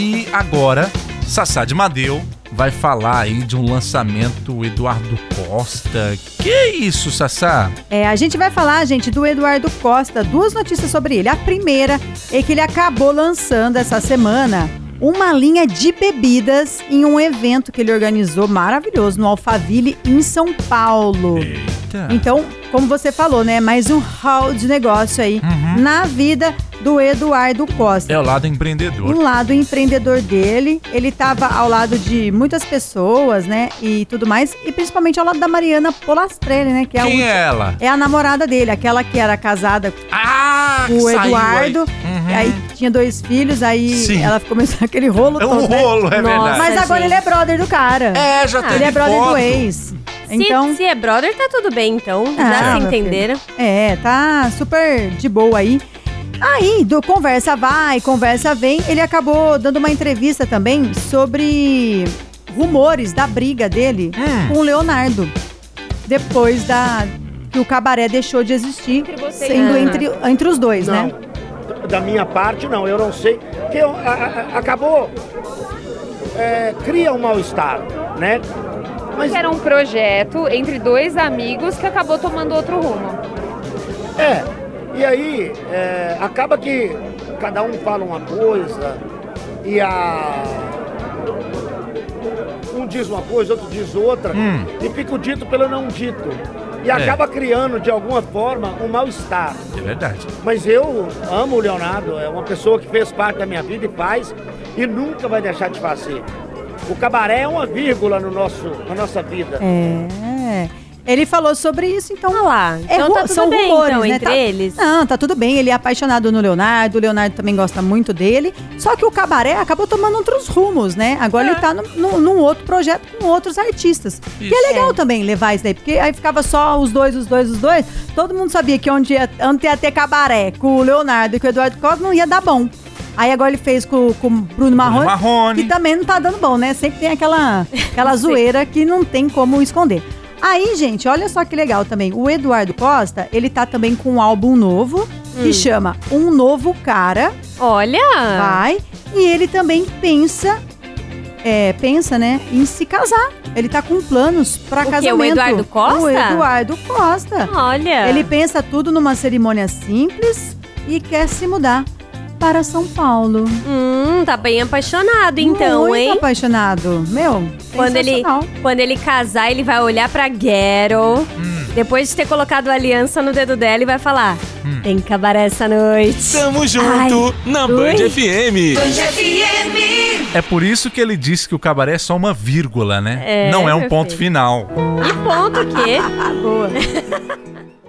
E agora, Sassá de Madeu vai falar aí de um lançamento Eduardo Costa. Que isso, Sassá? É, a gente vai falar, gente, do Eduardo Costa. Duas notícias sobre ele. A primeira é que ele acabou lançando essa semana uma linha de bebidas em um evento que ele organizou maravilhoso no Alphaville, em São Paulo. Eita. Então, como você falou, né? Mais um hall de negócio aí Uhum. na vida do Eduardo Costa. É o lado empreendedor. Um lado empreendedor dele, ele estava ao lado de muitas pessoas, né? E tudo mais, e principalmente ao lado da Mariana Polastrelli, né? Que é a, Quem última- é ela? é a namorada dele, aquela que era casada Ah, com o saiu aí. Eduardo, Uhum. aí tinha dois filhos, aí Sim. ela começou aquele rolo É um todo, né? rolo, é Nossa. verdade. Mas agora gente. ele é brother do cara. É, já teve ele é brother foto. do ex. Se, Então, se é brother, tá tudo bem, então. Ah, Já se entenderam. É, tá super de boa aí. Aí, do conversa vai, conversa vem, ele acabou dando uma entrevista também sobre rumores da briga dele Hum. com o Leonardo. Depois da que o cabaré deixou de existir, sendo entre, entre os dois, Não. né? Da minha parte, não, eu não sei. Que eu- a- a- acabou. é, cria um mal-estar, né? Mas era um projeto entre dois amigos que acabou tomando outro rumo. é. E aí, é, acaba que cada um fala uma coisa e a. Um diz uma coisa, outro diz outra, Hum. e fica o dito pelo não dito. E acaba criando, de alguma forma, um mal-estar. É verdade. Mas eu amo o Leonardo, é uma pessoa que fez parte da minha vida e faz e nunca vai deixar de fazer. O cabaré é uma vírgula no nosso, na nossa vida. É. Ele falou sobre isso, então. Olha lá. É Então ru- tá tudo são bem, rumores, então, né? entre Tá- eles. Não, tá tudo bem. Ele é apaixonado no Leonardo. O Leonardo também gosta muito dele. Só que o cabaré acabou tomando outros rumos, né? Agora ele tá num, num- num outro projeto com outros artistas. E Isso. é legal também levar isso daí, porque aí ficava só os dois, os dois, os dois. Todo mundo sabia que onde ia, onde ia ter cabaré com o Leonardo e com o Eduardo Costa não ia dar bom. Aí agora ele fez com, com o Bruno Marrone, Marrone. que também não tá dando bom, né? Sempre tem aquela, aquela zoeira que não tem como esconder. Aí, gente, olha só que legal também. O Eduardo Costa, ele tá também com um álbum novo que chama Um Novo Cara. Olha! Vai. E ele também pensa, é, pensa, né, em se casar. Ele tá com planos pra O quê? O casamento. Eduardo Costa? O Eduardo Costa. Olha! Ele pensa tudo numa cerimônia simples e quer se mudar para São Paulo. Hum, tá bem apaixonado então, Muito hein? apaixonado. Meu, Quando ele, quando ele casar, ele vai olhar pra Gero. Depois de ter colocado a aliança no dedo dela e vai falar: Tem cabaré essa noite. Tamo junto Ai, na ui. Band FM. É por isso que ele disse que o cabaré é só uma vírgula, né? É, Não é um meu ponto final. E ponto o quê? Boa.